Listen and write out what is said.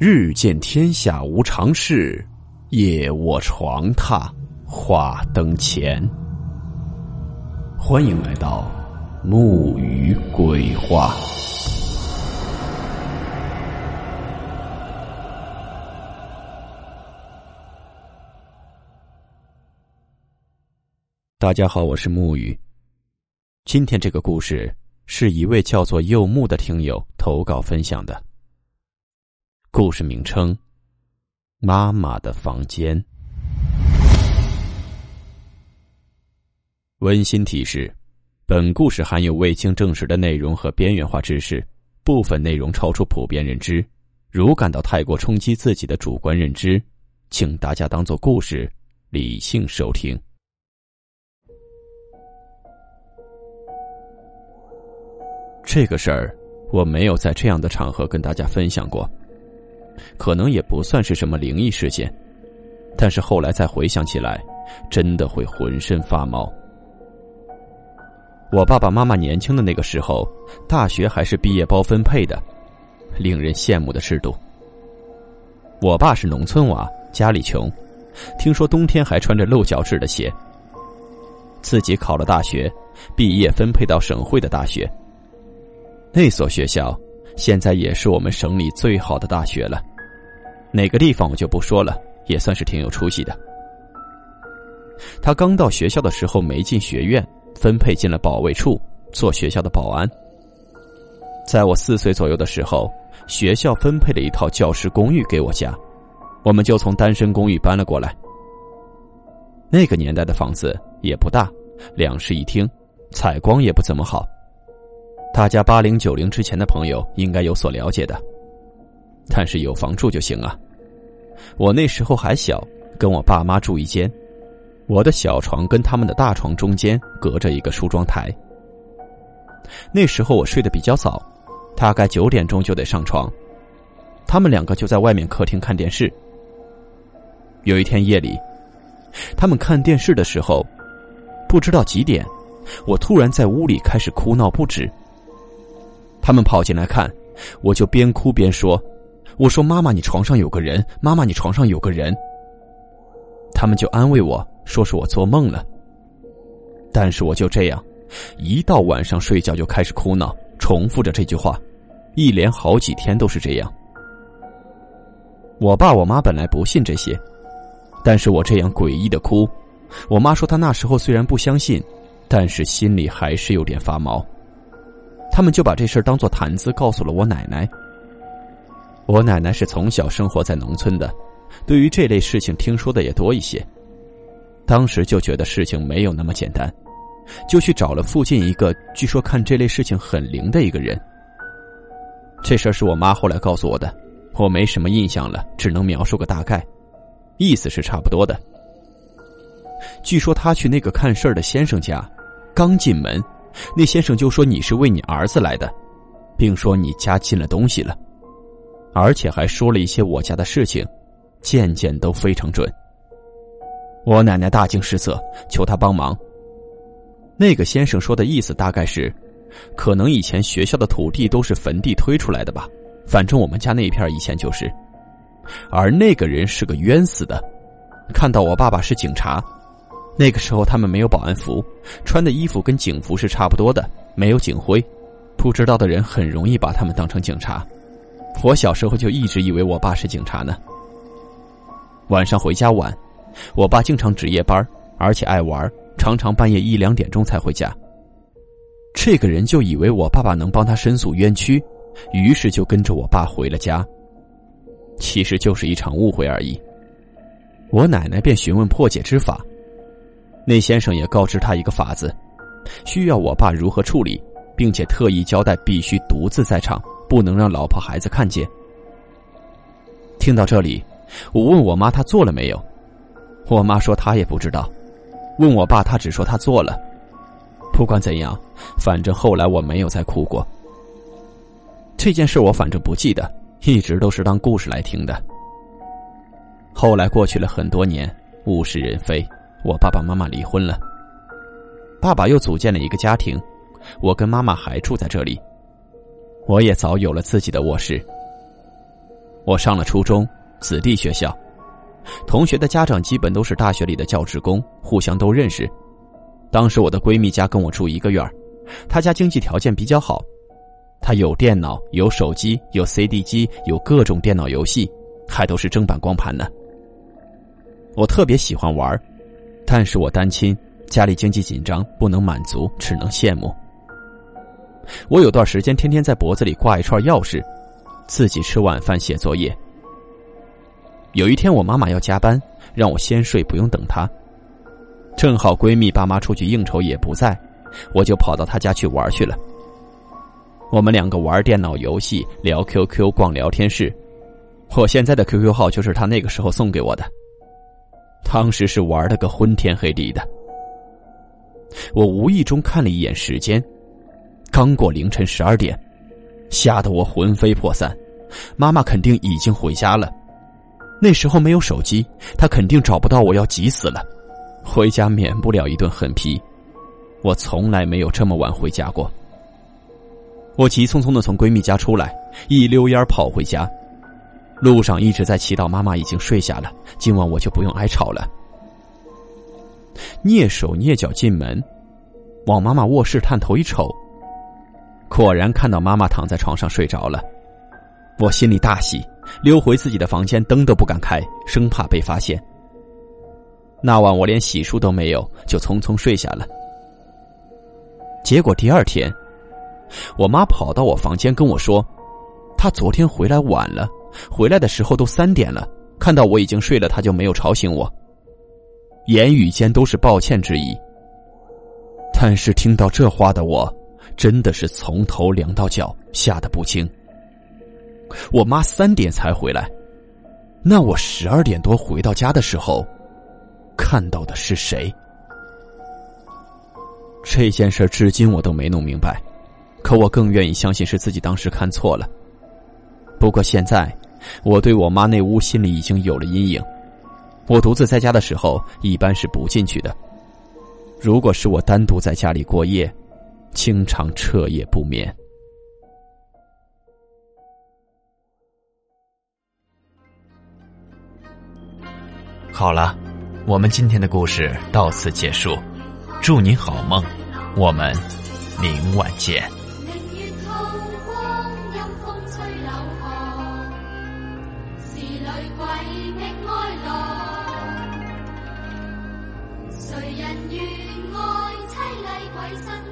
日见天下无常事，夜卧床榻话灯前。欢迎来到木鱼鬼话。大家好，我是木鱼。今天这个故事是一位叫做柚木的听友投稿分享的。故事名称：妈妈的房间。温馨提示：本故事含有未经证实的内容和边缘化知识，部分内容超出普遍认知。如感到太过冲击自己的主观认知，请大家当做故事，理性收听。这个事儿，我没有在这样的场合跟大家分享过。可能也不算是什么灵异事件，但是后来再回想起来，真的会浑身发毛。我爸爸妈妈年轻的那个时候，大学还是毕业包分配的，令人羡慕的制度。我爸是农村娃，家里穷，听说冬天还穿着露脚趾的鞋。自己考了大学，毕业分配到省会的大学。那所学校现在也是我们省里最好的大学了。哪个地方我就不说了，也算是挺有出息的。他刚到学校的时候没进学院，分配进了保卫处做学校的保安。在我四岁左右的时候，学校分配了一套教师公寓给我家，我们就从单身公寓搬了过来。那个年代的房子也不大，两室一厅，采光也不怎么好。大家八零九零之前的朋友应该有所了解的。但是有房住就行啊！我那时候还小，跟我爸妈住一间，我的小床跟他们的大床中间隔着一个梳妆台。那时候我睡得比较早，大概九点钟就得上床，他们两个就在外面客厅看电视。有一天夜里，他们看电视的时候，不知道几点，我突然在屋里开始哭闹不止。他们跑进来看，我就边哭边说。我说：“妈妈，你床上有个人。”妈妈，你床上有个人。他们就安慰我说是我做梦了。但是我就这样，一到晚上睡觉就开始哭闹，重复着这句话，一连好几天都是这样。我爸我妈本来不信这些，但是我这样诡异的哭，我妈说她那时候虽然不相信，但是心里还是有点发毛。他们就把这事儿当做谈资告诉了我奶奶。我奶奶是从小生活在农村的，对于这类事情听说的也多一些。当时就觉得事情没有那么简单，就去找了附近一个据说看这类事情很灵的一个人。这事儿是我妈后来告诉我的，我没什么印象了，只能描述个大概，意思是差不多的。据说他去那个看事儿的先生家，刚进门，那先生就说你是为你儿子来的，并说你家进了东西了。而且还说了一些我家的事情，件件都非常准。我奶奶大惊失色，求他帮忙。那个先生说的意思大概是，可能以前学校的土地都是坟地推出来的吧，反正我们家那片以前就是。而那个人是个冤死的，看到我爸爸是警察，那个时候他们没有保安服，穿的衣服跟警服是差不多的，没有警徽，不知道的人很容易把他们当成警察。我小时候就一直以为我爸是警察呢。晚上回家晚，我爸经常值夜班，而且爱玩，常常半夜一两点钟才回家。这个人就以为我爸爸能帮他申诉冤屈，于是就跟着我爸回了家。其实就是一场误会而已。我奶奶便询问破解之法，那先生也告知他一个法子，需要我爸如何处理，并且特意交代必须独自在场。不能让老婆孩子看见。听到这里，我问我妈她做了没有，我妈说她也不知道。问我爸，他只说他做了。不管怎样，反正后来我没有再哭过。这件事我反正不记得，一直都是当故事来听的。后来过去了很多年，物是人非，我爸爸妈妈离婚了，爸爸又组建了一个家庭，我跟妈妈还住在这里。我也早有了自己的卧室。我上了初中，子弟学校，同学的家长基本都是大学里的教职工，互相都认识。当时我的闺蜜家跟我住一个院儿，她家经济条件比较好，她有电脑、有手机、有 CD 机、有各种电脑游戏，还都是正版光盘呢。我特别喜欢玩，但是我单亲，家里经济紧张，不能满足，只能羡慕。我有段时间天天在脖子里挂一串钥匙，自己吃晚饭写作业。有一天我妈妈要加班，让我先睡，不用等她。正好闺蜜爸妈出去应酬也不在，我就跑到她家去玩去了。我们两个玩电脑游戏，聊 QQ，逛聊天室。我现在的 QQ 号就是她那个时候送给我的。当时是玩了个昏天黑地的。我无意中看了一眼时间。刚过凌晨十二点，吓得我魂飞魄散。妈妈肯定已经回家了，那时候没有手机，她肯定找不到我，要急死了。回家免不了一顿狠批，我从来没有这么晚回家过。我急匆匆的从闺蜜家出来，一溜烟跑回家，路上一直在祈祷妈妈已经睡下了，今晚我就不用挨吵了。蹑手蹑脚进门，往妈妈卧室探头一瞅。果然看到妈妈躺在床上睡着了，我心里大喜，溜回自己的房间，灯都不敢开，生怕被发现。那晚我连洗漱都没有，就匆匆睡下了。结果第二天，我妈跑到我房间跟我说，她昨天回来晚了，回来的时候都三点了，看到我已经睡了，他就没有吵醒我。言语间都是抱歉之意。但是听到这话的我。真的是从头凉到脚，吓得不轻。我妈三点才回来，那我十二点多回到家的时候，看到的是谁？这件事至今我都没弄明白，可我更愿意相信是自己当时看错了。不过现在，我对我妈那屋心里已经有了阴影。我独自在家的时候，一般是不进去的。如果是我单独在家里过夜，经常彻夜不眠。好了，我们今天的故事到此结束，祝你好梦，我们明晚见。人愿爱，凄厉鬼神。